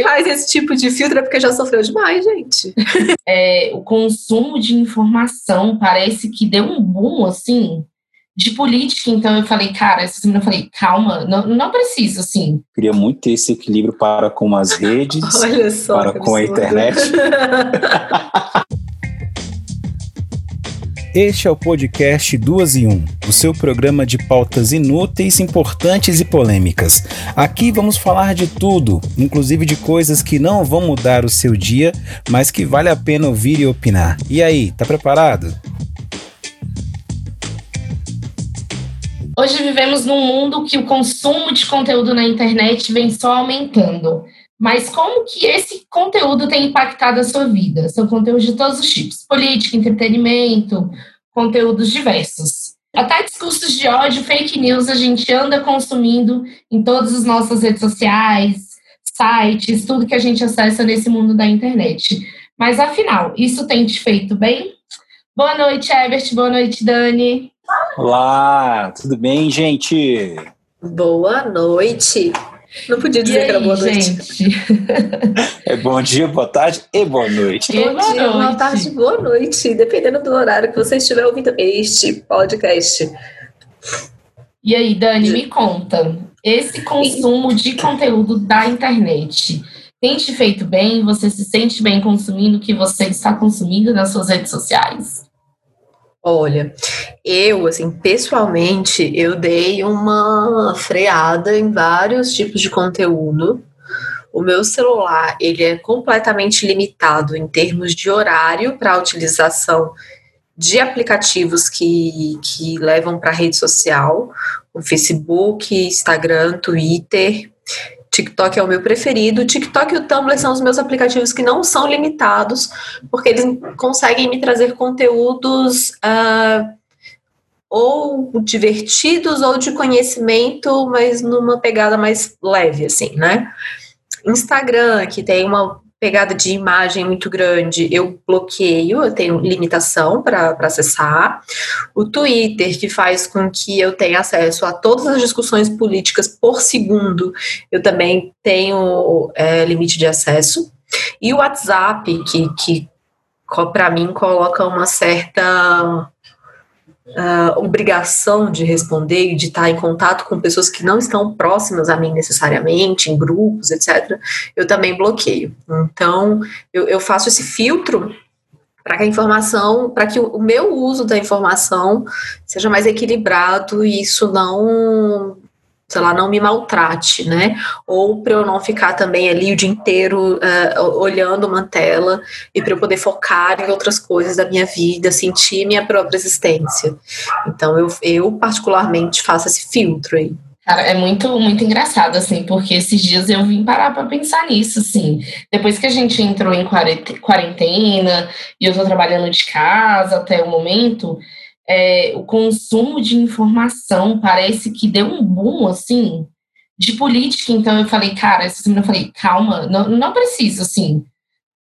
faz esse tipo de filtro é porque já sofreu demais, gente. É, o consumo de informação parece que deu um boom, assim, de política. Então eu falei, cara, essa semana eu falei, calma, não, não preciso, assim. Queria muito ter esse equilíbrio para com as redes, só, para com a internet. Este é o podcast Duas e Um, o seu programa de pautas inúteis, importantes e polêmicas. Aqui vamos falar de tudo, inclusive de coisas que não vão mudar o seu dia, mas que vale a pena ouvir e opinar. E aí, tá preparado? Hoje vivemos num mundo que o consumo de conteúdo na internet vem só aumentando. Mas como que esse conteúdo tem impactado a sua vida? São conteúdos de todos os tipos: política, entretenimento, conteúdos diversos. Até discursos de ódio, fake news, a gente anda consumindo em todas as nossas redes sociais, sites, tudo que a gente acessa nesse mundo da internet. Mas afinal, isso tem te feito bem? Boa noite, Ebert. Boa noite, Dani. Olá, tudo bem, gente? Boa noite. Não podia dizer aí, que era boa noite. Gente? É bom dia, boa tarde e boa noite. Bom boa dia, noite. boa tarde, boa noite, dependendo do horário que você estiver ouvindo este podcast. E aí, Dani, me conta. Esse consumo de conteúdo da internet tem te feito bem? Você se sente bem consumindo o que você está consumindo nas suas redes sociais? Olha, eu, assim, pessoalmente, eu dei uma freada em vários tipos de conteúdo. O meu celular, ele é completamente limitado em termos de horário para a utilização de aplicativos que, que levam para a rede social, o Facebook, Instagram, Twitter, TikTok é o meu preferido. TikTok e o Tumblr são os meus aplicativos que não são limitados, porque eles conseguem me trazer conteúdos uh, ou divertidos ou de conhecimento, mas numa pegada mais leve, assim, né? Instagram, que tem uma pegada de imagem muito grande, eu bloqueio, eu tenho limitação para acessar. O Twitter, que faz com que eu tenha acesso a todas as discussões políticas por segundo, eu também tenho é, limite de acesso. E o WhatsApp, que, que para mim coloca uma certa uh, obrigação de responder e de estar em contato com pessoas que não estão próximas a mim necessariamente, em grupos, etc., eu também bloqueio. Então, eu, eu faço esse filtro para que a informação, para que o, meu uso da informação seja mais equilibrado e isso não sei lá, não me maltrate, né? Ou para eu não ficar também ali o dia inteiro uh, olhando uma tela e para eu poder focar em outras coisas da minha vida, sentir minha própria existência. Então eu, eu particularmente faço esse filtro aí. Cara, é muito, muito engraçado, assim, porque esses dias eu vim parar para pensar nisso, assim. Depois que a gente entrou em quarentena e eu tô trabalhando de casa até o momento, é, o consumo de informação parece que deu um boom, assim, de política. Então eu falei, cara, essa semana eu falei, calma, não, não preciso, assim.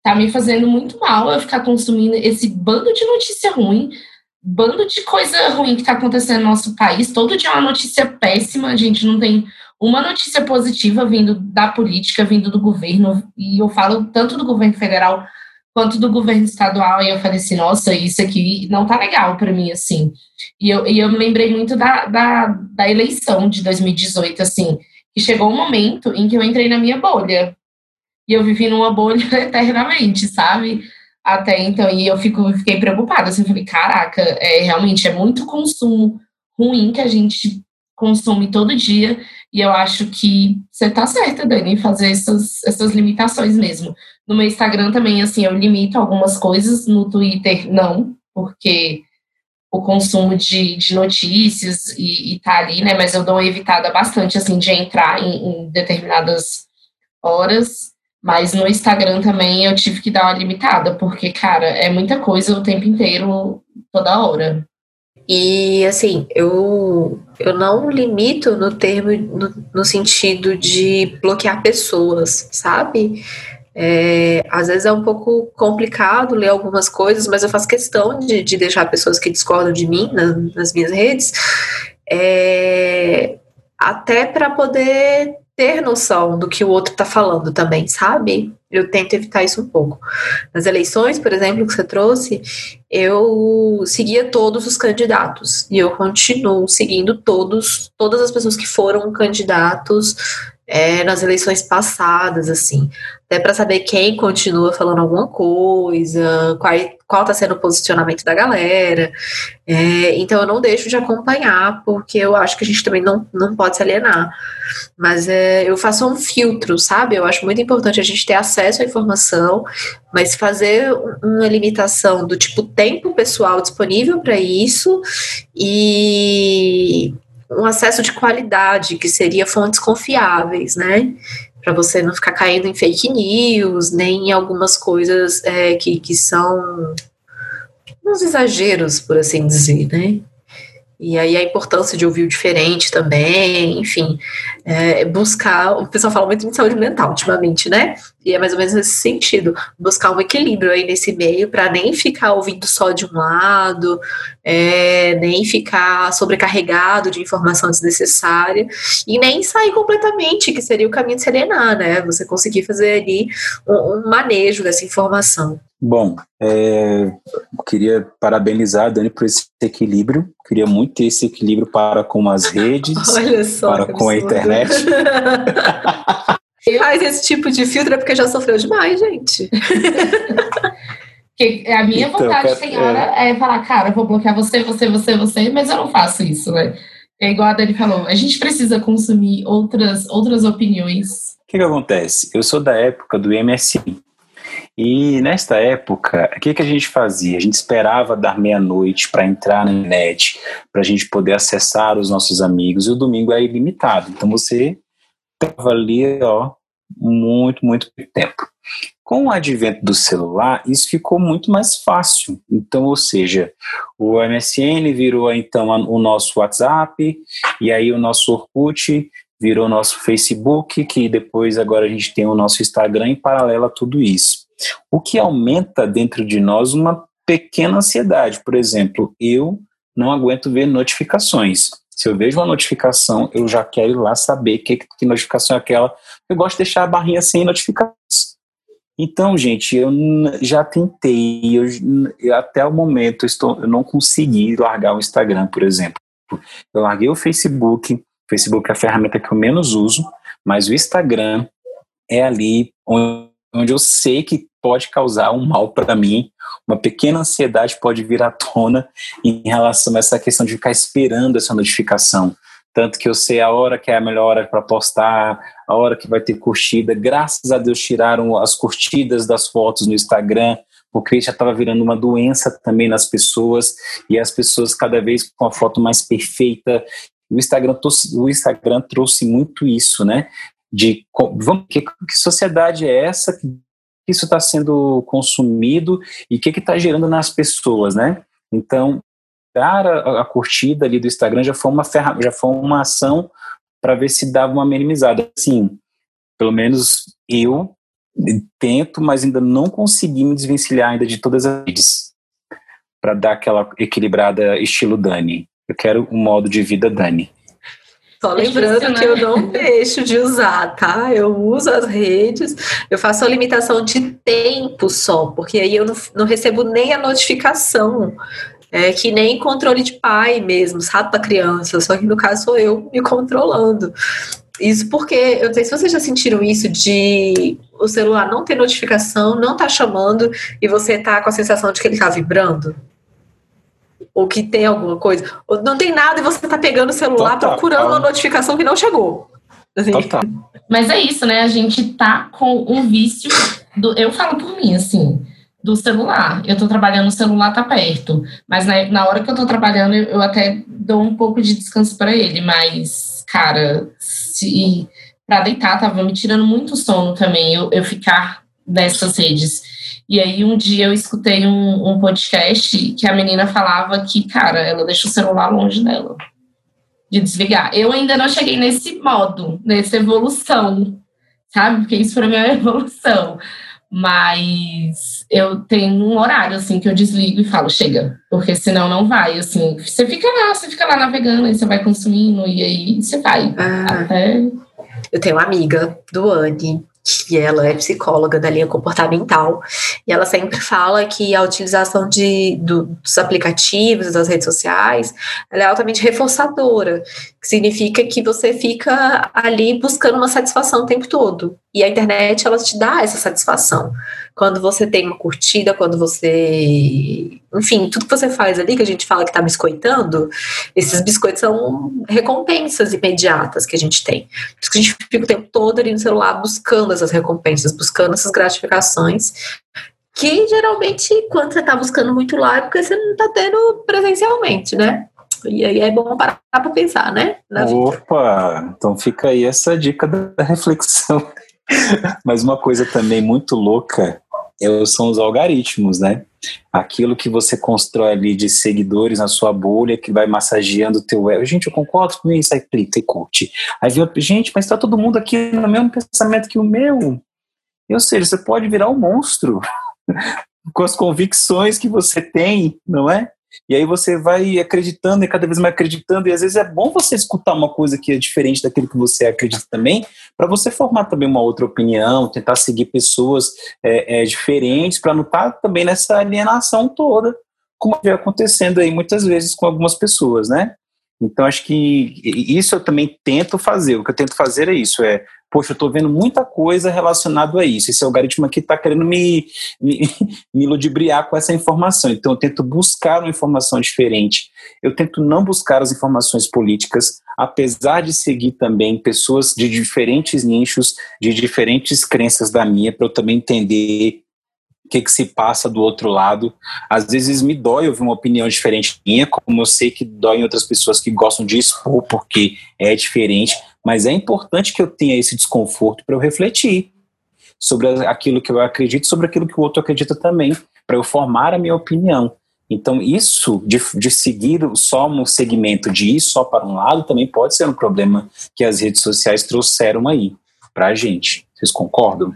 Tá me fazendo muito mal eu ficar consumindo esse bando de notícia ruim, bando de coisa ruim que tá acontecendo no nosso país. Todo dia é uma notícia péssima, a gente não tem uma notícia positiva vindo da política, vindo do governo, e eu falo tanto do governo federal quanto do governo estadual, e eu falei assim, nossa, isso aqui não tá legal para mim, assim. E eu, e eu me lembrei muito da, da, da eleição de 2018, assim, que chegou um momento em que eu entrei na minha bolha. E eu vivi numa bolha eternamente, sabe? Até então, e eu fico, fiquei preocupada, assim, falei, caraca, é, realmente é muito consumo ruim que a gente consome todo dia, e eu acho que você tá certa, Dani, em fazer essas, essas limitações mesmo. No meu Instagram também, assim, eu limito algumas coisas, no Twitter não, porque o consumo de, de notícias e, e tá ali, né? Mas eu dou uma evitada bastante, assim, de entrar em, em determinadas horas. Mas no Instagram também eu tive que dar uma limitada, porque, cara, é muita coisa o tempo inteiro, toda hora. E assim, eu, eu não limito no termo, no, no sentido de bloquear pessoas, sabe? É, às vezes é um pouco complicado ler algumas coisas, mas eu faço questão de, de deixar pessoas que discordam de mim nas minhas redes, é, até para poder ter noção do que o outro está falando também, sabe? Eu tento evitar isso um pouco. Nas eleições, por exemplo, que você trouxe, eu seguia todos os candidatos e eu continuo seguindo todos, todas as pessoas que foram candidatos é, nas eleições passadas, assim, até para saber quem continua falando alguma coisa, qual está sendo o posicionamento da galera. É, então eu não deixo de acompanhar, porque eu acho que a gente também não, não pode se alienar. Mas é, eu faço um filtro, sabe? Eu acho muito importante a gente ter acesso à informação, mas fazer uma limitação do tipo tempo pessoal disponível para isso e um acesso de qualidade, que seria fontes confiáveis, né? Para você não ficar caindo em fake news, nem em algumas coisas é, que, que são uns exageros, por assim dizer, né? E aí a importância de ouvir o diferente também, enfim, é, buscar, o pessoal fala muito de saúde mental ultimamente, né? E é mais ou menos nesse sentido, buscar um equilíbrio aí nesse meio para nem ficar ouvindo só de um lado, é, nem ficar sobrecarregado de informação desnecessária e nem sair completamente, que seria o caminho de serenar, né? Você conseguir fazer ali um, um manejo dessa informação. Bom, é, queria parabenizar a Dani por esse equilíbrio. Queria muito ter esse equilíbrio para com as redes, só, para com a internet. Quem faz esse tipo de filtro é porque já sofreu demais, gente. a minha então, vontade, senhora, é... é falar, cara, vou bloquear você, você, você, você, mas eu não faço isso, né? É igual a Dani falou, a gente precisa consumir outras, outras opiniões. O que, que acontece? Eu sou da época do MSI. E nesta época, o que, que a gente fazia? A gente esperava dar meia-noite para entrar na net, para a gente poder acessar os nossos amigos, e o domingo é ilimitado. Então você estava ali, ó, muito, muito tempo. Com o advento do celular, isso ficou muito mais fácil. Então, ou seja, o MSN virou então o nosso WhatsApp, e aí o nosso Orkut virou nosso Facebook, que depois agora a gente tem o nosso Instagram em paralelo a tudo isso. O que aumenta dentro de nós uma pequena ansiedade. Por exemplo, eu não aguento ver notificações. Se eu vejo uma notificação, eu já quero ir lá saber que, que notificação é aquela. Eu gosto de deixar a barrinha sem notificações. Então, gente, eu já tentei, eu, eu, até o momento estou, eu não consegui largar o Instagram, por exemplo. Eu larguei o Facebook, o Facebook é a ferramenta que eu menos uso, mas o Instagram é ali onde, onde eu sei que pode causar um mal para mim, uma pequena ansiedade pode vir à tona em relação a essa questão de ficar esperando essa notificação. Tanto que eu sei a hora que é a melhor hora para postar, a hora que vai ter curtida. Graças a Deus tiraram as curtidas das fotos no Instagram, porque já estava virando uma doença também nas pessoas e as pessoas cada vez com a foto mais perfeita. O Instagram, o Instagram trouxe muito isso, né? De vamos, que, que sociedade é essa isso está sendo consumido e o que está gerando nas pessoas, né? Então, dar a, a, curtida ali do Instagram já foi uma ferramenta, já foi uma ação para ver se dava uma minimizada. Sim, pelo menos eu tento, mas ainda não consegui me desvencilhar ainda de todas as redes para dar aquela equilibrada estilo Dani. Eu quero um modo de vida Dani. Só é lembrando né? que eu não deixo de usar, tá? Eu uso as redes, eu faço a limitação de tempo só, porque aí eu não, não recebo nem a notificação. É que nem controle de pai mesmo, sabe, para criança, só que no caso sou eu me controlando. Isso porque, eu não sei se vocês já sentiram isso de o celular não ter notificação, não tá chamando e você tá com a sensação de que ele tá vibrando ou que tem alguma coisa, ou não tem nada e você tá pegando o celular Total. procurando uma notificação que não chegou. Assim. Mas é isso, né? A gente tá com um vício. Do, eu falo por mim, assim, do celular. Eu tô trabalhando, o celular tá perto. Mas na, na hora que eu tô trabalhando, eu, eu até dou um pouco de descanso para ele. Mas, cara, se para deitar tava me tirando muito sono também, eu, eu ficar nessas redes. E aí um dia eu escutei um, um podcast que a menina falava que, cara, ela deixa o celular longe dela. De desligar. Eu ainda não cheguei nesse modo, nessa evolução, sabe? Porque isso mim é uma evolução. Mas eu tenho um horário, assim, que eu desligo e falo, chega. Porque senão não vai, assim. Você fica lá, você fica lá navegando, aí você vai consumindo, e aí você vai. Ah. Até Eu tenho uma amiga, Duane, que ela é psicóloga da linha comportamental, e ela sempre fala que a utilização de, do, dos aplicativos, das redes sociais, ela é altamente reforçadora, que significa que você fica ali buscando uma satisfação o tempo todo. E a internet, ela te dá essa satisfação. Quando você tem uma curtida, quando você. Enfim, tudo que você faz ali, que a gente fala que está biscoitando, esses biscoitos são recompensas imediatas que a gente tem. Por isso que a gente fica o tempo todo ali no celular buscando essas recompensas, buscando essas gratificações que geralmente quando você está buscando muito lá é porque você não está tendo presencialmente, né? E aí é bom parar para pensar, né? Opa! Então fica aí essa dica da reflexão. Mas uma coisa também muito louca são os algoritmos, né? Aquilo que você constrói ali de seguidores na sua bolha, que vai massageando o teu ego. Gente, eu concordo com isso, aí clica e curte. Aí vem gente, mas está todo mundo aqui no mesmo pensamento que o meu. Ou seja, você pode virar um monstro com as convicções que você tem, não é? E aí você vai acreditando e cada vez mais acreditando, e às vezes é bom você escutar uma coisa que é diferente daquilo que você acredita também, para você formar também uma outra opinião, tentar seguir pessoas é, é, diferentes, para não estar tá também nessa alienação toda, como vem acontecendo aí muitas vezes com algumas pessoas, né? Então acho que isso eu também tento fazer. O que eu tento fazer é isso, é poxa, eu estou vendo muita coisa relacionada a isso. Esse algoritmo aqui está querendo me, me, me ludibriar com essa informação. Então, eu tento buscar uma informação diferente. Eu tento não buscar as informações políticas, apesar de seguir também pessoas de diferentes nichos, de diferentes crenças da minha, para eu também entender o que, que se passa do outro lado. Às vezes me dói ouvir uma opinião diferente minha, como eu sei que dói em outras pessoas que gostam de expor porque é diferente mas é importante que eu tenha esse desconforto para eu refletir sobre aquilo que eu acredito, sobre aquilo que o outro acredita também, para eu formar a minha opinião. Então, isso de, de seguir só um segmento, de ir só para um lado, também pode ser um problema que as redes sociais trouxeram aí para a gente. Vocês concordam?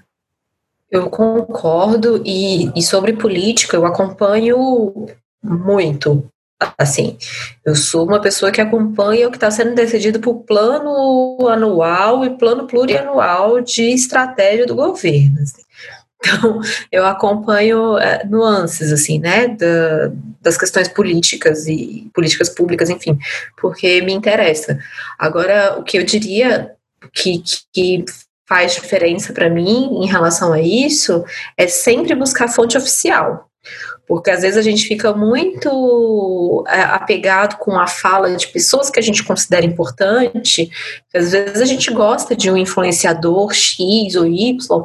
Eu concordo, e, e sobre política, eu acompanho muito assim, eu sou uma pessoa que acompanha o que está sendo decidido por plano anual e plano plurianual de estratégia do governo. Assim. Então, eu acompanho é, nuances, assim, né, da, das questões políticas e políticas públicas, enfim, porque me interessa. Agora, o que eu diria que, que faz diferença para mim em relação a isso é sempre buscar fonte oficial. Porque às vezes a gente fica muito é, apegado com a fala de pessoas que a gente considera importante, às vezes a gente gosta de um influenciador X ou Y,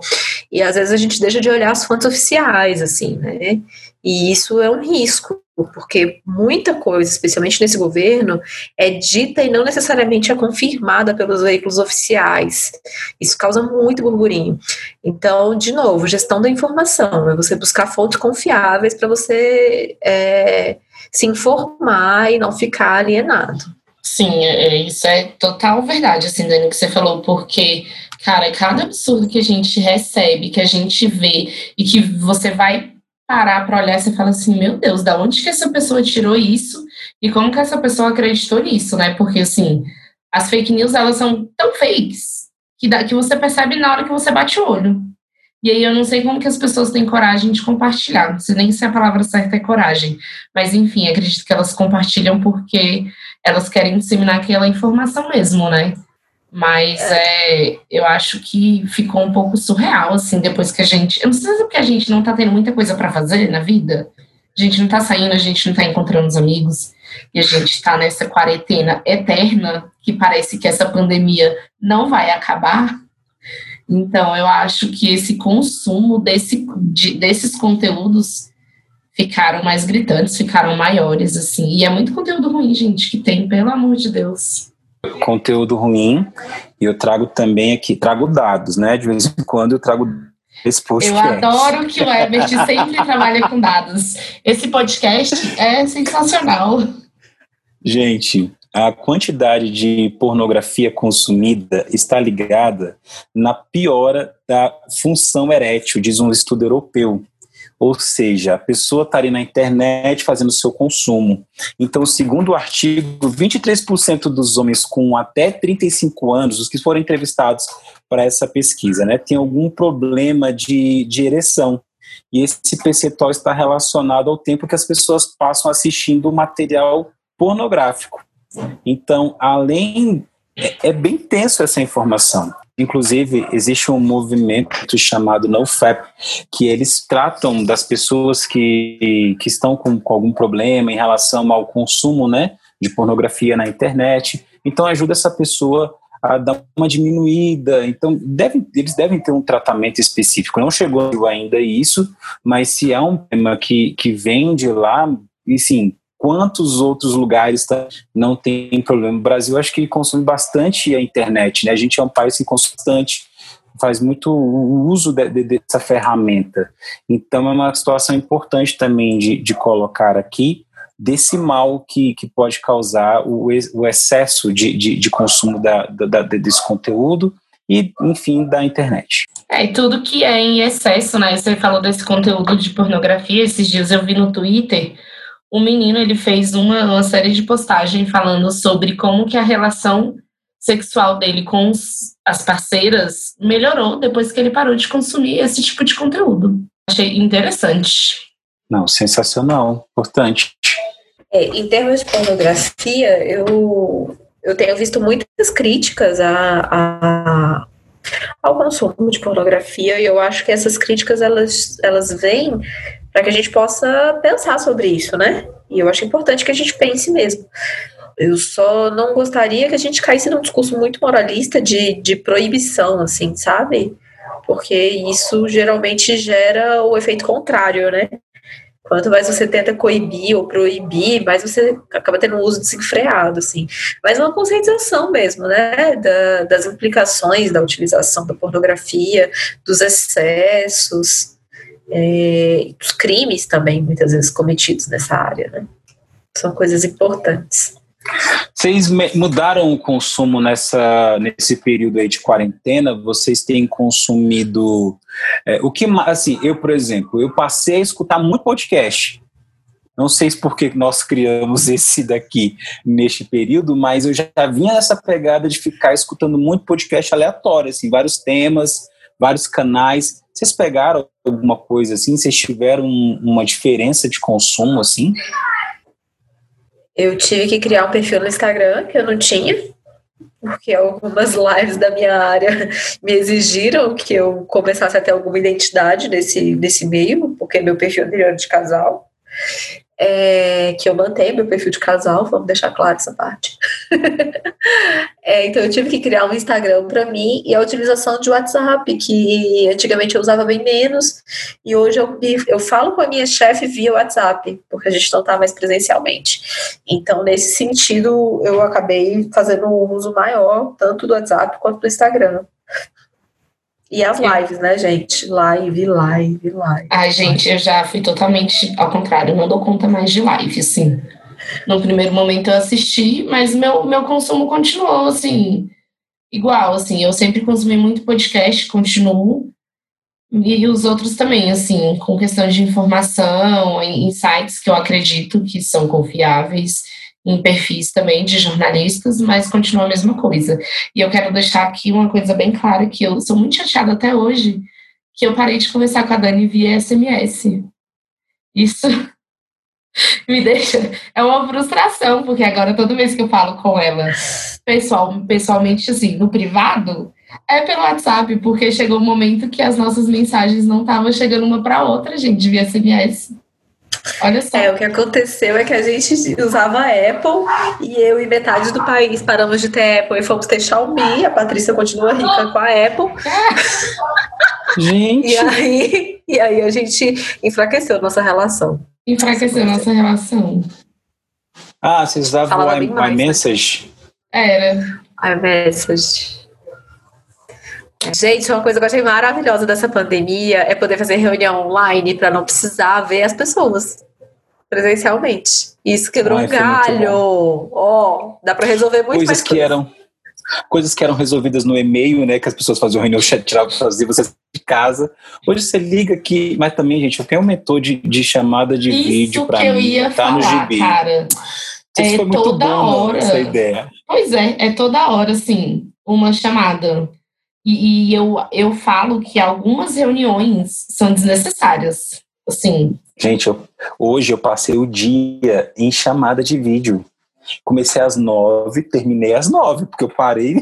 e às vezes a gente deixa de olhar as fontes oficiais, assim, né? E isso é um risco, porque muita coisa, especialmente nesse governo, é dita e não necessariamente é confirmada pelos veículos oficiais. Isso causa muito burburinho. Então, de novo, gestão da informação é você buscar fontes confiáveis para você é, se informar e não ficar alienado. Sim, é, é, isso é total verdade, assim, Dani, que você falou, porque, cara, cada absurdo que a gente recebe, que a gente vê e que você vai parar para olhar e fala assim, meu Deus, da onde que essa pessoa tirou isso e como que essa pessoa acreditou nisso, né? Porque assim, as fake news elas são tão fakes que dá, que você percebe na hora que você bate o olho. E aí eu não sei como que as pessoas têm coragem de compartilhar, não sei nem se a palavra certa é coragem, mas enfim, acredito que elas compartilham porque elas querem disseminar aquela informação mesmo, né? Mas é. é. eu acho que ficou um pouco surreal, assim, depois que a gente. Eu não sei se é porque a gente não tá tendo muita coisa para fazer na vida. A gente não tá saindo, a gente não tá encontrando os amigos. E a gente tá nessa quarentena eterna, que parece que essa pandemia não vai acabar. Então, eu acho que esse consumo desse, de, desses conteúdos ficaram mais gritantes, ficaram maiores, assim. E é muito conteúdo ruim, gente, que tem, pelo amor de Deus conteúdo ruim e eu trago também aqui, trago dados, né? De vez em quando eu trago esse podcast. Eu adoro que o Herbert sempre trabalha com dados. Esse podcast é sensacional. Gente, a quantidade de pornografia consumida está ligada na piora da função erétil, diz um estudo europeu. Ou seja, a pessoa está ali na internet fazendo seu consumo. Então, segundo o artigo, 23% dos homens com até 35 anos, os que foram entrevistados para essa pesquisa, né, tem algum problema de, de ereção. E esse percentual está relacionado ao tempo que as pessoas passam assistindo material pornográfico. Então, além. É, é bem tenso essa informação. Inclusive, existe um movimento chamado NoFap, que eles tratam das pessoas que, que estão com, com algum problema em relação ao consumo né, de pornografia na internet. Então, ajuda essa pessoa a dar uma diminuída. Então, deve, eles devem ter um tratamento específico. Não chegou ainda isso, mas se é um tema que, que vem de lá, e sim, quantos outros lugares tá, não tem problema? O Brasil acho que consome bastante a internet, né? A gente é um país que constante faz muito uso de, de, dessa ferramenta. Então é uma situação importante também de, de colocar aqui desse mal que, que pode causar o, o excesso de, de, de consumo da, da, desse conteúdo e, enfim, da internet. É, tudo que é em excesso, né? Você falou desse conteúdo de pornografia, esses dias eu vi no Twitter o menino ele fez uma, uma série de postagens falando sobre como que a relação sexual dele com os, as parceiras melhorou depois que ele parou de consumir esse tipo de conteúdo. Achei interessante. Não, sensacional, importante. É, em termos de pornografia, eu, eu tenho visto muitas críticas a, a, ao consumo de pornografia e eu acho que essas críticas elas, elas vêm para que a gente possa pensar sobre isso, né? E eu acho importante que a gente pense mesmo. Eu só não gostaria que a gente caísse num discurso muito moralista de, de proibição, assim, sabe? Porque isso geralmente gera o efeito contrário, né? Quanto mais você tenta coibir ou proibir, mais você acaba tendo um uso desenfreado, assim. Mas uma conscientização mesmo, né? Da, das implicações da utilização da pornografia, dos excessos, é, crimes também, muitas vezes cometidos nessa área, né? São coisas importantes. Vocês mudaram o consumo nessa, nesse período aí de quarentena? Vocês têm consumido é, o que assim? Eu, por exemplo, eu passei a escutar muito podcast. Não sei se porque nós criamos esse daqui neste período, mas eu já vinha nessa pegada de ficar escutando muito podcast aleatório, assim, vários temas, vários canais. Vocês pegaram alguma coisa assim? Vocês tiveram uma diferença de consumo assim? Eu tive que criar um perfil no Instagram que eu não tinha, porque algumas lives da minha área me exigiram que eu começasse a ter alguma identidade nesse, nesse meio, porque meu perfil anterior de casal é, que eu mantenho meu perfil de casal, vamos deixar claro essa parte. é, então eu tive que criar um Instagram para mim e a utilização de WhatsApp, que antigamente eu usava bem menos, e hoje eu, eu falo com a minha chefe via WhatsApp, porque a gente não está mais presencialmente. Então, nesse sentido, eu acabei fazendo um uso maior, tanto do WhatsApp quanto do Instagram. E as lives, né, gente? Live, live, live. Ai, gente, eu já fui totalmente ao contrário, não dou conta mais de live, assim. No primeiro momento eu assisti, mas meu, meu consumo continuou, assim, igual, assim. Eu sempre consumi muito podcast, continuo. E os outros também, assim, com questão de informação, em sites que eu acredito que são confiáveis em perfis também de jornalistas, mas continua a mesma coisa. E eu quero deixar aqui uma coisa bem clara, que eu sou muito chateada até hoje, que eu parei de conversar com a Dani via SMS. Isso me deixa... É uma frustração, porque agora toda vez que eu falo com ela, pessoal, pessoalmente, assim, no privado, é pelo WhatsApp, porque chegou um momento que as nossas mensagens não estavam chegando uma para outra, gente, via SMS. Olha só. É, o que aconteceu é que a gente usava Apple e eu e metade do país paramos de ter Apple e fomos ter Xiaomi. A Patrícia continua rica com a Apple. Gente. E aí, e aí a gente enfraqueceu nossa relação. Enfraqueceu nossa relação. Ah, vocês usavam o iMessage? Era. iMessage. Gente, uma coisa que eu achei maravilhosa dessa pandemia é poder fazer reunião online para não precisar ver as pessoas presencialmente. Isso quebrou Ai, um galho. Ó, oh, dá para resolver muito coisas mais que eram coisas que eram resolvidas no e-mail, né, que as pessoas faziam reunião, tiravam fazer, você de casa. Hoje você liga aqui, mas também, gente, eu tenho um mentor de, de chamada de Isso vídeo para mim. Ia tá falar, no gibi. cara. Isso é foi muito toda bom, hora. essa ideia. Pois é, é toda hora, assim, uma chamada. E, e eu, eu falo que algumas reuniões são desnecessárias. Assim, Gente, eu- hoje eu passei o dia em chamada de vídeo. Comecei às nove, terminei às nove, porque eu parei,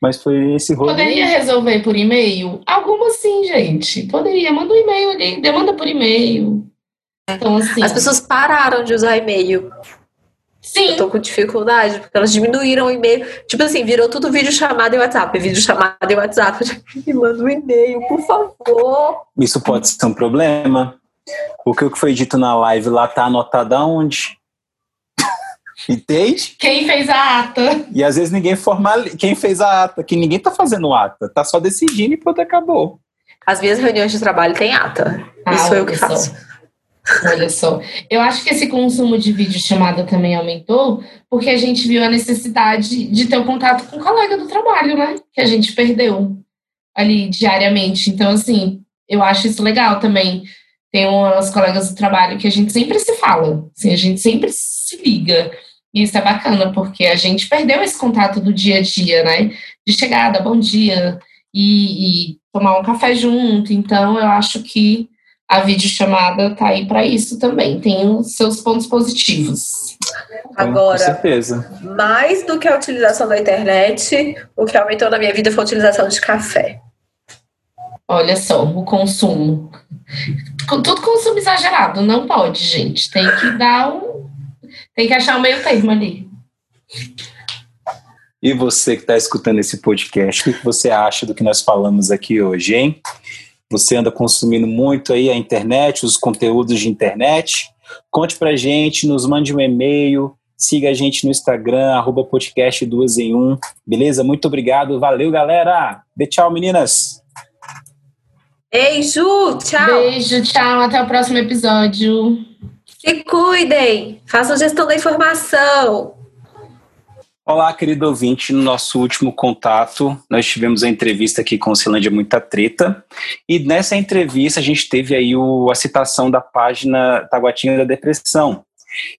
mas foi esse rolê. poderia resolver por e-mail? Algumas sim, gente. Poderia. Manda um e-mail ali, demanda por e-mail. Então, assim. As pessoas pararam de usar e-mail. Sim, Eu tô com dificuldade, porque elas diminuíram o e-mail. Tipo assim, virou tudo vídeo chamada e WhatsApp. Vídeo chamada e WhatsApp. Me manda um e-mail, por favor. Isso pode ser um problema. O que foi dito na live lá tá anotado aonde? Entende? quem fez a ata? E às vezes ninguém formaliza. Quem fez a ata? Que ninguém tá fazendo ata. Tá só decidindo e pronto, acabou. As minhas reuniões de trabalho têm ata. Ah, Isso foi eu que só. faço. Olha só. Eu acho que esse consumo de vídeo chamada também aumentou, porque a gente viu a necessidade de ter o contato com o colega do trabalho, né? Que a gente perdeu ali diariamente. Então, assim, eu acho isso legal também. Tem umas colegas do trabalho que a gente sempre se fala, assim, a gente sempre se liga. E isso é bacana, porque a gente perdeu esse contato do dia a dia, né? De chegada, bom dia, e, e tomar um café junto. Então, eu acho que a videochamada tá aí para isso também. Tem os seus pontos positivos. Então, Com Agora, certeza. mais do que a utilização da internet, o que aumentou na minha vida foi a utilização de café. Olha só, o consumo. Com- Tudo consumo exagerado, não pode, gente. Tem que dar um. Tem que achar o meio termo ali. E você que está escutando esse podcast, o que você acha do que nós falamos aqui hoje, hein? Você anda consumindo muito aí a internet, os conteúdos de internet? Conte pra gente, nos mande um e-mail, siga a gente no Instagram, arroba podcast duas em um, beleza? Muito obrigado, valeu galera! Dê tchau meninas! Beijo, tchau. Beijo, tchau, até o próximo episódio. Se cuidem. Façam gestão da informação. Olá, querido ouvinte. No nosso último contato, nós tivemos a entrevista aqui com o Silândia Muita Treta. E nessa entrevista, a gente teve aí o, a citação da página Taguatinga da Depressão.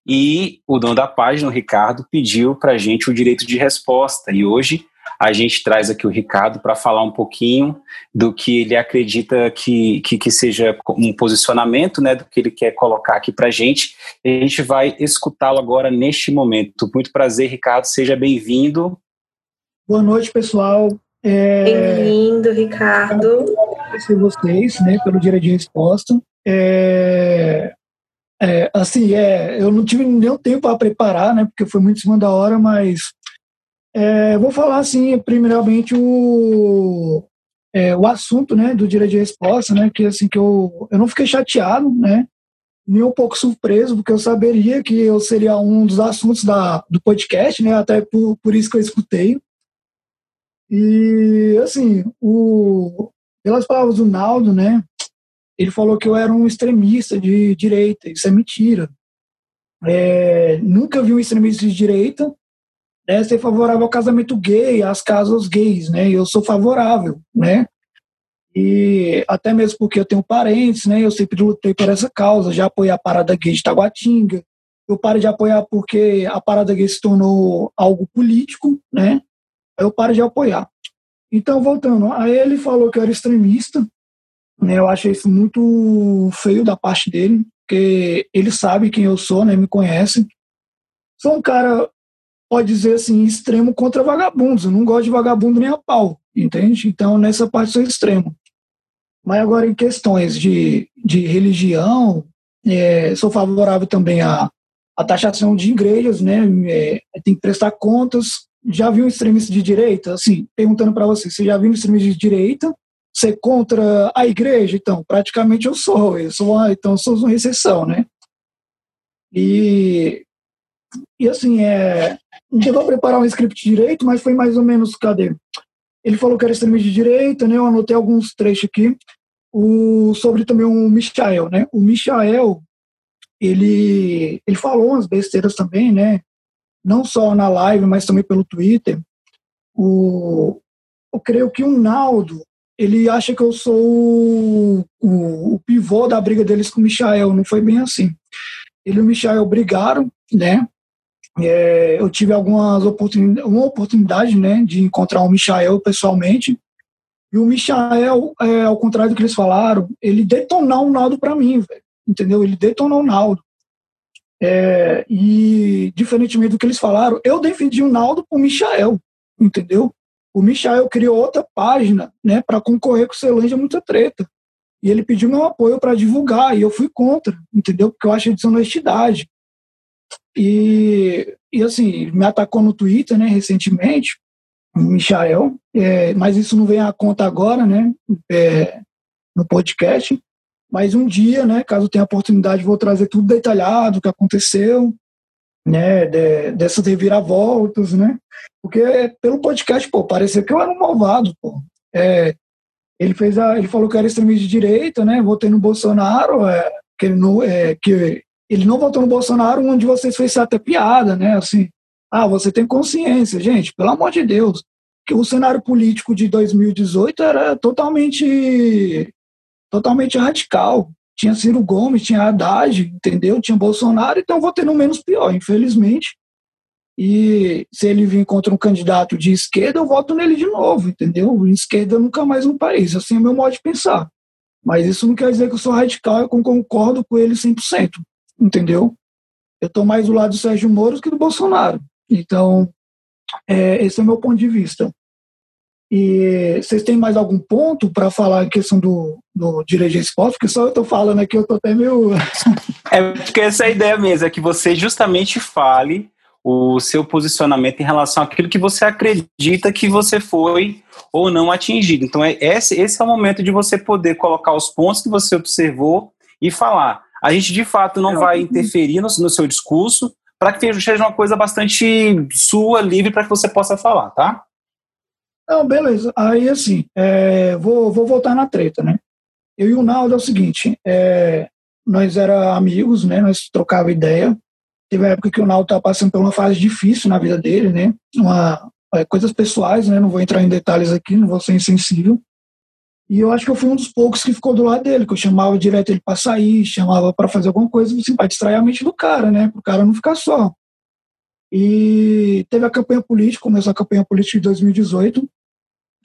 E o dono da página, o Ricardo, pediu para a gente o direito de resposta. E hoje a gente traz aqui o Ricardo para falar um pouquinho do que ele acredita que, que, que seja um posicionamento, né, do que ele quer colocar aqui para a gente. E a gente vai escutá-lo agora neste momento. Muito prazer, Ricardo, seja bem-vindo. Boa noite, pessoal. É, Bem-vindo, Ricardo. agradecer vocês, né, pelo direito de resposta. É, é, assim, é, eu não tive nenhum tempo para preparar, né, porque foi muito em cima da hora, mas é, vou falar assim, primeiramente o é, o assunto, né, do direito de resposta, né, que assim que eu eu não fiquei chateado, né, nem um pouco surpreso, porque eu saberia que eu seria um dos assuntos da, do podcast, né, até por, por isso que eu escutei. E, assim, o, pelas palavras do Naldo, né, ele falou que eu era um extremista de direita. Isso é mentira. É, nunca vi um extremista de direita né, ser favorável ao casamento gay, às casas gays, né? Eu sou favorável, né? E até mesmo porque eu tenho parentes, né? Eu sempre lutei por essa causa, já apoiei a parada gay de Taguatinga. Eu parei de apoiar porque a parada gay se tornou algo político, né? Eu paro de apoiar. Então, voltando, aí ele falou que eu era extremista, né? Eu achei isso muito feio da parte dele, porque ele sabe quem eu sou, né? Me conhece. Sou um cara, pode dizer assim, extremo contra vagabundos. Eu não gosto de vagabundo nem a pau, entende? Então, nessa parte sou extremo. Mas agora, em questões de, de religião, é, sou favorável também à, à taxação de igrejas, né? É, tem que prestar contas. Já viu um extremista de direita? Assim, perguntando para você, você já viu um extremista de direita? Você é contra a igreja? Então, praticamente eu sou. Eu sou uma, então, sou uma exceção, né? E, e assim, é, não chegou a preparar um script direito, mas foi mais ou menos, cadê? Ele falou que era extremista de direita, né? Eu anotei alguns trechos aqui. O, sobre também o Michael, né? O Michael, ele, ele falou umas besteiras também, né? Não só na live, mas também pelo Twitter. O, eu creio que o Naldo, ele acha que eu sou o, o, o pivô da briga deles com o Michael. Não foi bem assim. Ele e o Michael brigaram, né? É, eu tive algumas oportunidades, uma oportunidade, né, de encontrar o Michael pessoalmente. E o Michael, é, ao contrário do que eles falaram, ele detonou o Naldo para mim, velho. Entendeu? Ele detonou o Naldo. É, e, diferentemente do que eles falaram, eu defendi o Naldo pro Michael, entendeu? O Michael criou outra página, né, para concorrer com o Celange é muita treta. E ele pediu meu apoio para divulgar, e eu fui contra, entendeu? Porque eu acho desonestidade. E, e assim, me atacou no Twitter, né, recentemente, o Michael, é, mas isso não vem à conta agora, né, é, no podcast. Mas um dia, né, caso tenha oportunidade, vou trazer tudo detalhado, o que aconteceu, né, de, dessas reviravoltas, né, porque pelo podcast, pô, parecia que eu era um malvado, pô. É, ele fez a, ele falou que era extremista de direita, né, votei no Bolsonaro, é, que, ele não, é, que ele não votou no Bolsonaro, onde vocês fez até piada, né, assim, ah, você tem consciência, gente, pelo amor de Deus, que o cenário político de 2018 era totalmente totalmente radical. Tinha Ciro Gomes, tinha Haddad, entendeu? Tinha Bolsonaro, então votei no menos pior, infelizmente. E se ele vir contra um candidato de esquerda, eu voto nele de novo, entendeu? Esquerda nunca mais no país, assim é o meu modo de pensar. Mas isso não quer dizer que eu sou radical, eu concordo com ele 100%, entendeu? Eu estou mais do lado do Sérgio Moro que do Bolsonaro. Então, é, esse é o meu ponto de vista. E vocês têm mais algum ponto para falar a questão do, do de esporte? Porque só eu estou falando aqui, eu estou até meio. é porque essa é a ideia mesmo, é que você justamente fale o seu posicionamento em relação àquilo que você acredita que você foi ou não atingido. Então, é, esse, esse é o momento de você poder colocar os pontos que você observou e falar. A gente, de fato, não vai interferir no, no seu discurso para que seja uma coisa bastante sua, livre, para que você possa falar, tá? Não, beleza. Aí, assim, é, vou, vou voltar na treta, né? Eu e o Naldo é o seguinte, é, nós era amigos, né? Nós trocava ideia. Teve uma época que o Naldo estava passando por uma fase difícil na vida dele, né? Uma, é, coisas pessoais, né? Não vou entrar em detalhes aqui, não vou ser insensível. E eu acho que eu fui um dos poucos que ficou do lado dele, que eu chamava direto ele para sair, chamava para fazer alguma coisa, assim, para distrair a mente do cara, né? Para o cara não ficar só. E teve a campanha política, começou a campanha política de 2018,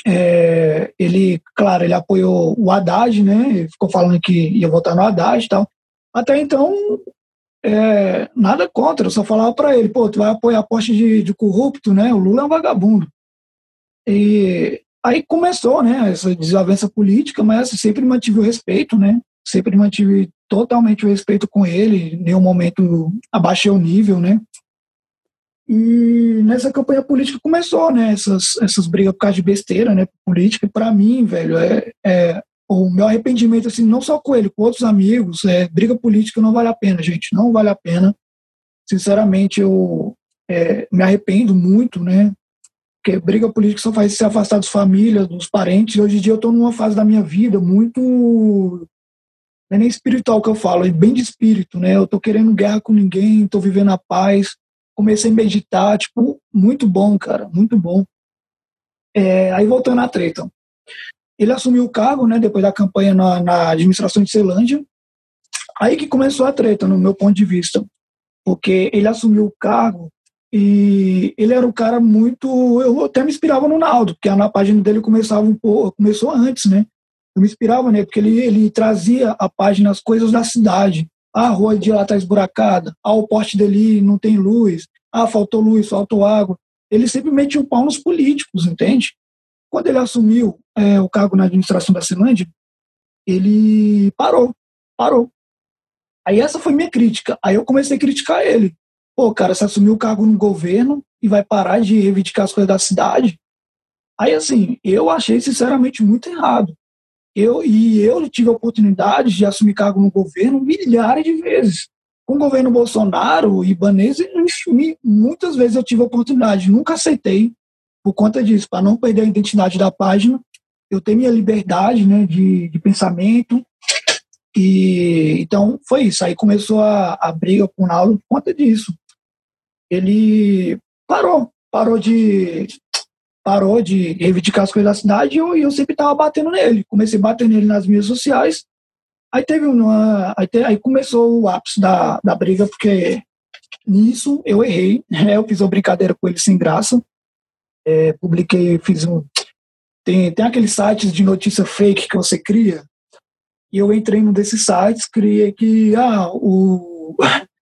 é, ele, claro, ele apoiou o Haddad, né? Ficou falando que ia votar no Haddad e tal. Até então, é, nada contra, eu só falava para ele, pô, tu vai apoiar a poste de, de corrupto, né? O Lula é um vagabundo. E aí começou, né, essa desavença política, mas assim, sempre mantive o respeito, né? Sempre mantive totalmente o respeito com ele, em nenhum momento abaixei o nível, né? E nessa campanha política começou, né? Essas, essas brigas por causa de besteira, né? Política, para mim, velho, é, é, o meu arrependimento, assim, não só com ele, com outros amigos, é, briga política não vale a pena, gente, não vale a pena. Sinceramente, eu é, me arrependo muito, né? Porque briga política só faz se afastar das famílias, dos parentes. Hoje em dia eu estou numa fase da minha vida muito. Não é nem espiritual que eu falo, é bem de espírito, né? Eu tô querendo guerra com ninguém, tô vivendo a paz comecei a meditar, tipo, muito bom, cara, muito bom. É, aí voltando à treta. Ele assumiu o cargo, né, depois da campanha na, na administração de Celândia. Aí que começou a treta, no meu ponto de vista. Porque ele assumiu o cargo e ele era um cara muito. Eu até me inspirava no Naldo, porque na página dele começava um pouco, começou antes, né? Eu me inspirava nele, porque ele, ele trazia a página as coisas da cidade. Ah, a rua de lá está esburacada. Ah, o porte dele não tem luz. Ah, faltou luz, faltou água. Ele sempre metia o pau nos políticos, entende? Quando ele assumiu é, o cargo na administração da Cinlândia, ele parou, parou. Aí essa foi minha crítica. Aí eu comecei a criticar ele. Pô, cara, você assumiu o cargo no governo e vai parar de reivindicar as coisas da cidade? Aí, assim, eu achei sinceramente muito errado. Eu, e eu tive a oportunidade de assumir cargo no governo milhares de vezes. Com o governo Bolsonaro e Ibanez, muitas vezes eu tive a oportunidade, nunca aceitei por conta disso, para não perder a identidade da página. Eu tenho minha liberdade né, de, de pensamento. E então foi isso. Aí começou a, a briga com o Naldo por conta disso. Ele parou, parou de parou de reivindicar as coisas da cidade e eu, eu sempre tava batendo nele. Comecei a bater nele nas mídias sociais. Aí teve uma. Aí, te, aí começou o ápice da, da briga, porque nisso eu errei. Né? Eu fiz uma brincadeira com ele sem graça. É, publiquei, fiz um. Tem, tem aqueles sites de notícia fake que você cria. E eu entrei num desses sites, criei que ah, o,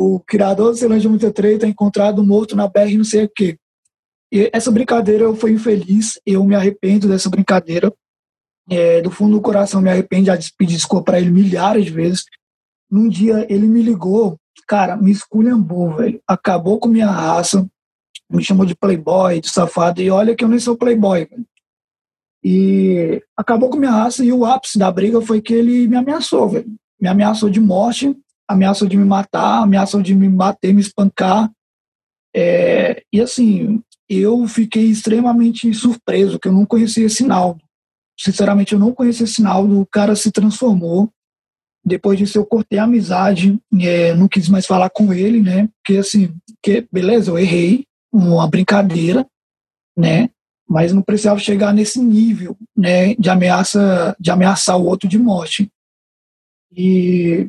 o criador do Ceilândia Muita Treta é encontrado morto na BR não sei o quê. E essa brincadeira eu fui infeliz, eu me arrependo dessa brincadeira. É, do fundo do coração me arrependo, já pedi desculpa para ele milhares de vezes. Num dia ele me ligou, cara, me esculhambou, velho. Acabou com minha raça, me chamou de playboy, de safado, e olha que eu nem sou playboy, velho. E acabou com minha raça e o ápice da briga foi que ele me ameaçou, velho. Me ameaçou de morte, ameaçou de me matar, ameaçou de me bater, me espancar. É, e assim, eu fiquei extremamente surpreso, que eu não conhecia esse Naldo. Sinceramente, eu não conhecia esse Naldo, o cara se transformou. Depois disso, eu cortei a amizade, é, não quis mais falar com ele, né? Porque, assim, que, beleza, eu errei, uma brincadeira, né? Mas não precisava chegar nesse nível, né? De ameaça, de ameaçar o outro de morte. E,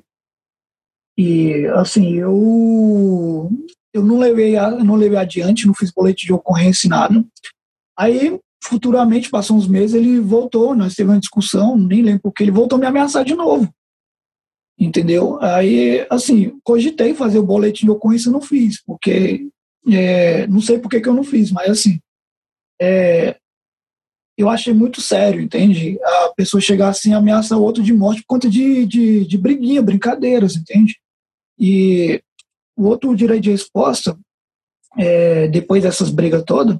e assim, eu eu não levei, eu não levei adiante, não fiz boletim de ocorrência nada. Aí, futuramente, passou uns meses, ele voltou, nós tivemos uma discussão, nem lembro porque ele voltou a me ameaçar de novo. Entendeu? Aí, assim, cogitei fazer o boletim de ocorrência, não fiz, porque é, não sei por que, que eu não fiz, mas assim, é, eu achei muito sério, entende? A pessoa chegar assim, ameaça o outro de morte por conta de, de, de briguinha, brincadeiras, entende? E o outro direito de resposta, é, depois dessas brigas todas,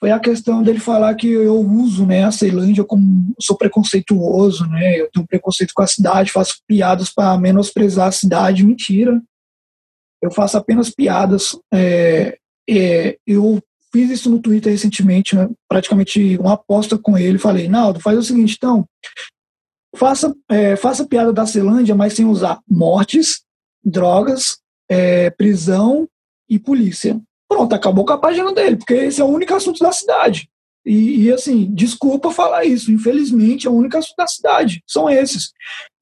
foi a questão dele falar que eu uso né, a Ceilândia como sou preconceituoso, né, eu tenho preconceito com a cidade, faço piadas para menosprezar a cidade. Mentira. Eu faço apenas piadas. É, é, eu fiz isso no Twitter recentemente, né, praticamente uma aposta com ele. Falei, Naldo, faz o seguinte, então, faça, é, faça piada da Ceilândia, mas sem usar mortes, drogas é, prisão e polícia. Pronto, acabou com a página dele, porque esse é o único assunto da cidade. E, e, assim, desculpa falar isso, infelizmente é o único assunto da cidade, são esses.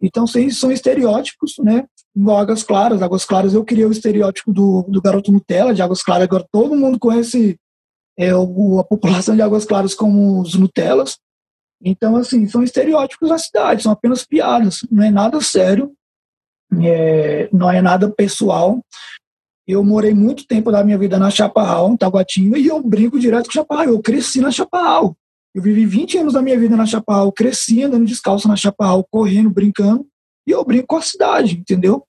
Então, são estereótipos, né? Águas Claras. Águas Claras, eu criei o estereótipo do, do garoto Nutella, de Águas Claras, agora todo mundo conhece é, o, a população de Águas Claras como os Nutellas. Então, assim, são estereótipos da cidade, são apenas piadas, não é nada sério, é, não é nada pessoal. Eu morei muito tempo da minha vida na Chaparral, em Taguatinga, e eu brinco direto com Chaparral. Eu cresci na Chaparral. Eu vivi 20 anos da minha vida na Chaparral, cresci andando descalço na Chaparral, correndo, brincando, e eu brinco com a cidade, entendeu?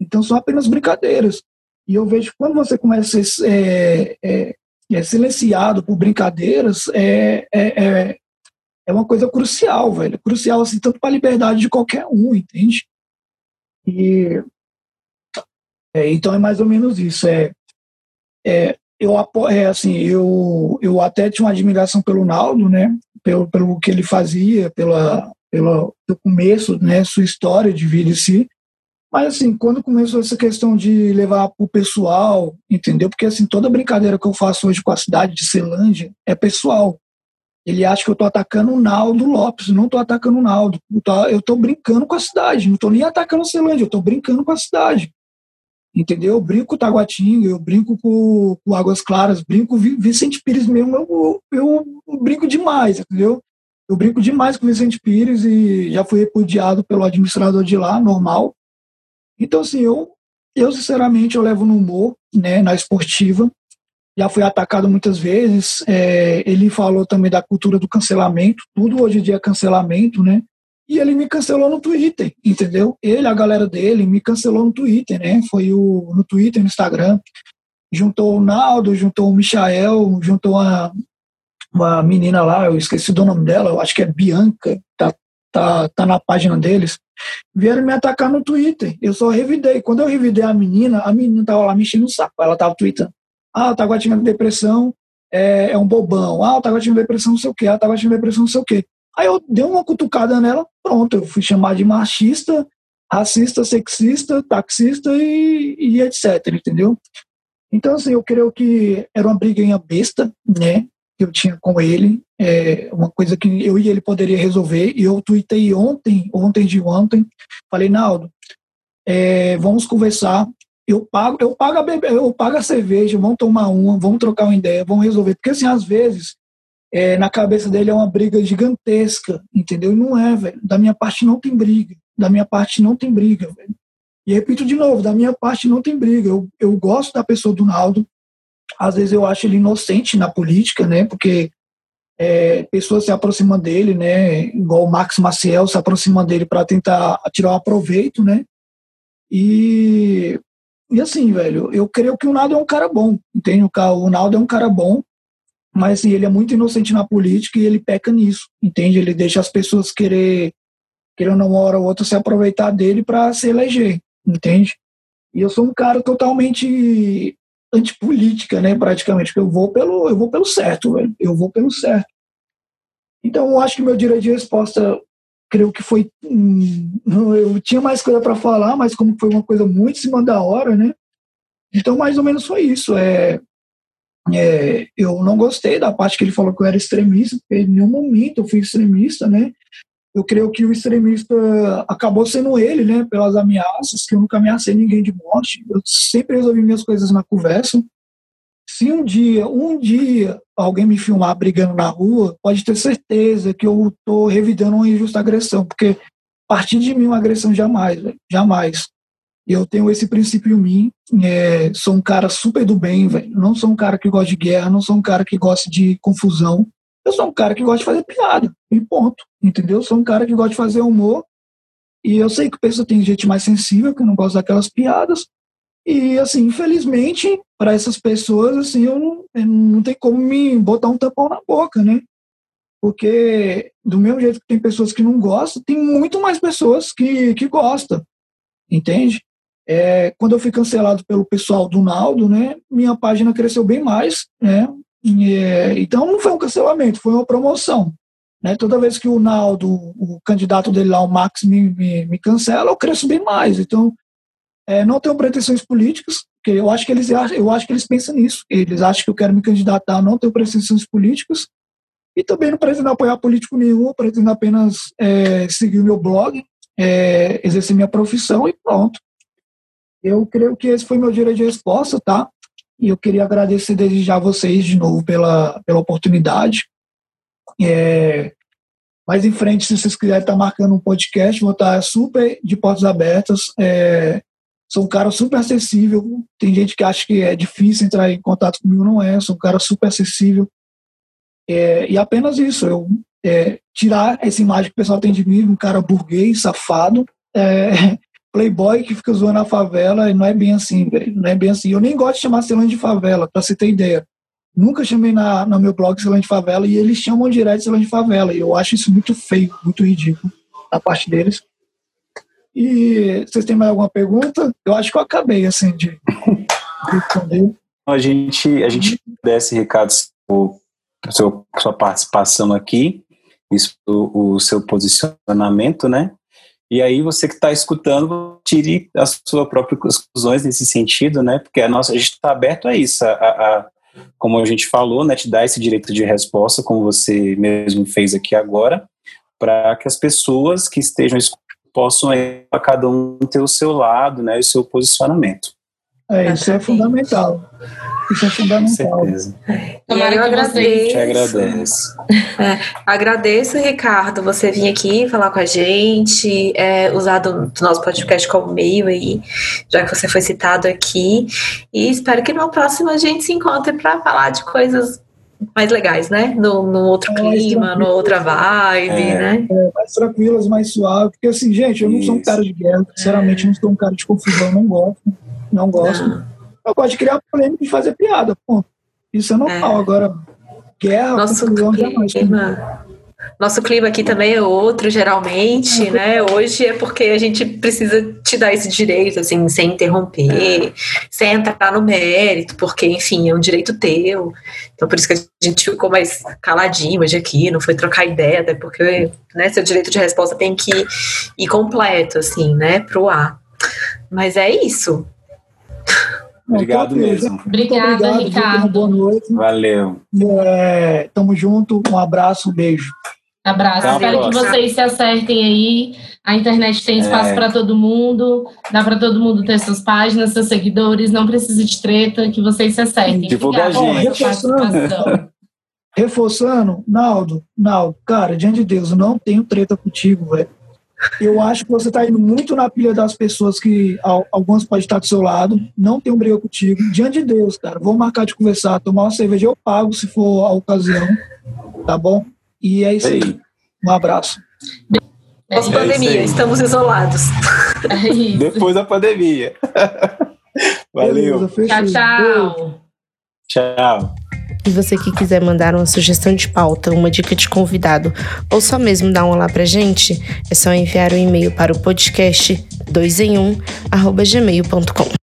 Então são apenas brincadeiras. E eu vejo que quando você começa a ser é, é, é silenciado por brincadeiras, é, é, é, é uma coisa crucial, velho. Crucial, assim, tanto para a liberdade de qualquer um, entende? E é, então é mais ou menos isso. É, é, eu é, assim, eu, eu até tinha uma admiração pelo Naldo, né? Pelo, pelo que ele fazia, pela, pelo, começo, né? Sua história de vida em si. Mas assim, quando começou essa questão de levar para o pessoal, entendeu? Porque assim, toda brincadeira que eu faço hoje com a cidade de Celândia é pessoal. Ele acha que eu estou atacando o Naldo Lopes, não estou atacando o Naldo. Eu estou brincando com a cidade, não estou nem atacando o Celândia, eu estou brincando com a cidade. Entendeu? Eu brinco com o Taguatinga, eu brinco com, com Águas Claras, brinco com Vicente Pires mesmo, eu, eu, eu, brinco demais, entendeu? Eu brinco demais com Vicente Pires e já fui repudiado pelo administrador de lá, normal. Então, assim, eu, eu sinceramente, eu levo no humor, né, na esportiva, já foi atacado muitas vezes. É, ele falou também da cultura do cancelamento, tudo hoje em dia é cancelamento, né? E ele me cancelou no Twitter, entendeu? Ele, a galera dele, me cancelou no Twitter, né? Foi o, no Twitter, no Instagram. Juntou o Naldo, juntou o Michael, juntou uma, uma menina lá, eu esqueci do nome dela, eu acho que é Bianca, tá, tá, tá na página deles. Vieram me atacar no Twitter. Eu só revidei. Quando eu revidei a menina, a menina tava lá mexendo no saco. Ela tava tweetando. Ah, o Taguatinga de depressão é, é, um bobão. Ah, o Taguatinga de depressão não sei o quê. Ah, o Taguatinga de depressão não sei o quê. Aí eu dei uma cutucada nela, pronto, eu fui chamar de machista, racista, sexista, taxista e, e etc, entendeu? Então, assim, eu creio que era uma briguinha besta, né? que eu tinha com ele, é uma coisa que eu e ele poderia resolver. E eu tuitei ontem, ontem de ontem, falei, Naldo, é, vamos conversar. Eu pago, eu pago a bebê, eu pago a cerveja, vamos tomar uma, vamos trocar uma ideia, vamos resolver. Porque assim, às vezes, é, na cabeça dele é uma briga gigantesca, entendeu? E não é, velho. Da minha parte não tem briga. Da minha parte não tem briga, velho. E repito de novo, da minha parte não tem briga. Eu, eu gosto da pessoa do Naldo. Às vezes eu acho ele inocente na política, né? Porque é, pessoas se aproximam dele, né? Igual o Max Maciel se aproxima dele para tentar tirar um proveito, né? E, e assim, velho, eu creio que o Naldo é um cara bom, entende? O Naldo é um cara bom, mas assim, ele é muito inocente na política e ele peca nisso, entende? Ele deixa as pessoas querer, querendo uma hora ou outra, se aproveitar dele para se eleger, entende? E eu sou um cara totalmente antipolítica, né, praticamente, porque eu vou pelo, eu vou pelo certo, velho. Eu vou pelo certo. Então, eu acho que meu direito de resposta, creio que foi. Hum, eu tinha mais coisa para falar, mas como foi uma coisa muito em cima da hora, né? Então, mais ou menos foi isso. É, é, eu não gostei da parte que ele falou que eu era extremista, porque em nenhum momento eu fui extremista, né? Eu creio que o extremista acabou sendo ele, né? Pelas ameaças, que eu nunca ameacei ninguém de morte. Eu sempre resolvi minhas coisas na conversa. Se um dia, um dia, alguém me filmar brigando na rua, pode ter certeza que eu estou revidando uma injusta agressão, porque a partir de mim uma agressão jamais, véio, jamais. Eu tenho esse princípio em mim, é, sou um cara super do bem, velho. Não sou um cara que gosta de guerra, não sou um cara que gosta de confusão. Eu sou um cara que gosta de fazer piada, e ponto. Entendeu? Eu sou um cara que gosta de fazer humor. E eu sei que o pessoal tem gente mais sensível, que não gosta daquelas piadas. E, assim, infelizmente, para essas pessoas, assim, eu não, eu não tem como me botar um tampão na boca, né? Porque, do mesmo jeito que tem pessoas que não gostam, tem muito mais pessoas que, que gostam, entende? É, quando eu fui cancelado pelo pessoal do Naldo, né, minha página cresceu bem mais, né? Então não foi um cancelamento, foi uma promoção. Né? Toda vez que o Naldo, o candidato dele lá, o Max, me, me, me cancela, eu cresço bem mais. Então, é, não tenho pretensões políticas, porque eu acho que eles eu acho que eles pensam nisso. Eles acham que eu quero me candidatar, não tenho pretensões políticas. E também não pretendo apoiar político nenhum, pretendo apenas é, seguir o meu blog, é, exercer minha profissão e pronto. Eu creio que esse foi meu direito de resposta, tá? E eu queria agradecer desde já vocês de novo pela, pela oportunidade. É, mais em frente, se vocês quiserem estar marcando um podcast, vou estar super de portas abertas. É, sou um cara super acessível. Tem gente que acha que é difícil entrar em contato comigo, não é. Sou um cara super acessível. É, e apenas isso, eu é, tirar essa imagem que o pessoal tem de mim, um cara burguês, safado, é, playboy que fica zoando a favela, e não é bem assim, velho. Não é bem assim. Eu nem gosto de chamar Celândia de favela, pra você ter ideia. Nunca chamei na, no meu blog Celândia de favela e eles chamam direto de Celândia de favela. E eu acho isso muito feio, muito ridículo da parte deles. E vocês têm mais alguma pergunta? Eu acho que eu acabei, assim, de responder. A gente, a gente desse, Ricardo, seu, sua participação aqui, isso, o, seu posicionamento, né? E aí você que está escutando, tire as suas próprias conclusões nesse sentido, né? Porque a nossa, a gente está aberto a isso, a, a, como a gente falou, né? Te dar esse direito de resposta, como você mesmo fez aqui agora, para que as pessoas que estejam possam a cada um ter o seu lado, né? O seu posicionamento. É, isso é fundamental. Isso é fundamental. Com certeza. Tomara eu agradeço. Te agradeço. É, agradeço, Ricardo, você vir aqui falar com a gente, é, usar do, do, nosso podcast como meio aí, já que você foi citado aqui. E espero que no próximo a gente se encontre para falar de coisas mais legais, né? No, no outro clima, no outra vibe, é. né? É, mais tranquilas, mais suave. Porque assim, gente, eu não Isso. sou um cara de guerra, sinceramente, é. não sou um cara de confusão, não gosto. Não gosto. Não. Eu gosto de criar polêmica e fazer piada, pô. Isso é normal. É. Agora, guerra, Nosso confusão, jamais. Nosso clima aqui também é outro, geralmente, né? Hoje é porque a gente precisa te dar esse direito, assim, sem interromper, é. sem entrar no mérito, porque, enfim, é um direito teu. Então, por isso que a gente ficou mais caladinho hoje aqui, não foi trocar ideia, até porque, né, seu direito de resposta tem que ir completo, assim, né, pro ar. Mas é isso. Obrigado mesmo. Obrigada, obrigado, Ricardo. Boa noite. Valeu. É, tamo junto. Um abraço, um beijo. Abraço. A Espero que vocês se acertem aí. A internet tem espaço É. para todo mundo. Dá para todo mundo ter suas páginas, seus seguidores. Não precisa de treta, que vocês se acertem. Divulga a gente. participação. Reforçando, Naldo, Naldo, cara, diante de Deus, eu não tenho treta contigo, velho. Eu acho que você tá indo muito na pilha das pessoas que al- algumas podem estar do seu lado, não tenho briga contigo. Diante de Deus, cara, vamos marcar de conversar, tomar uma cerveja, eu pago se for a ocasião, tá bom? E é isso aí. Um abraço. É isso. Pós-pandemia, aí. estamos isolados. É. Depois da pandemia. Valeu. Beleza. Tchau, tchau. Tchau. E você que quiser mandar uma sugestão de pauta, uma dica de convidado, ou só mesmo dar um olá pra gente, é só enviar um e-mail para o podcast 2 em 1 arroba gmail.com.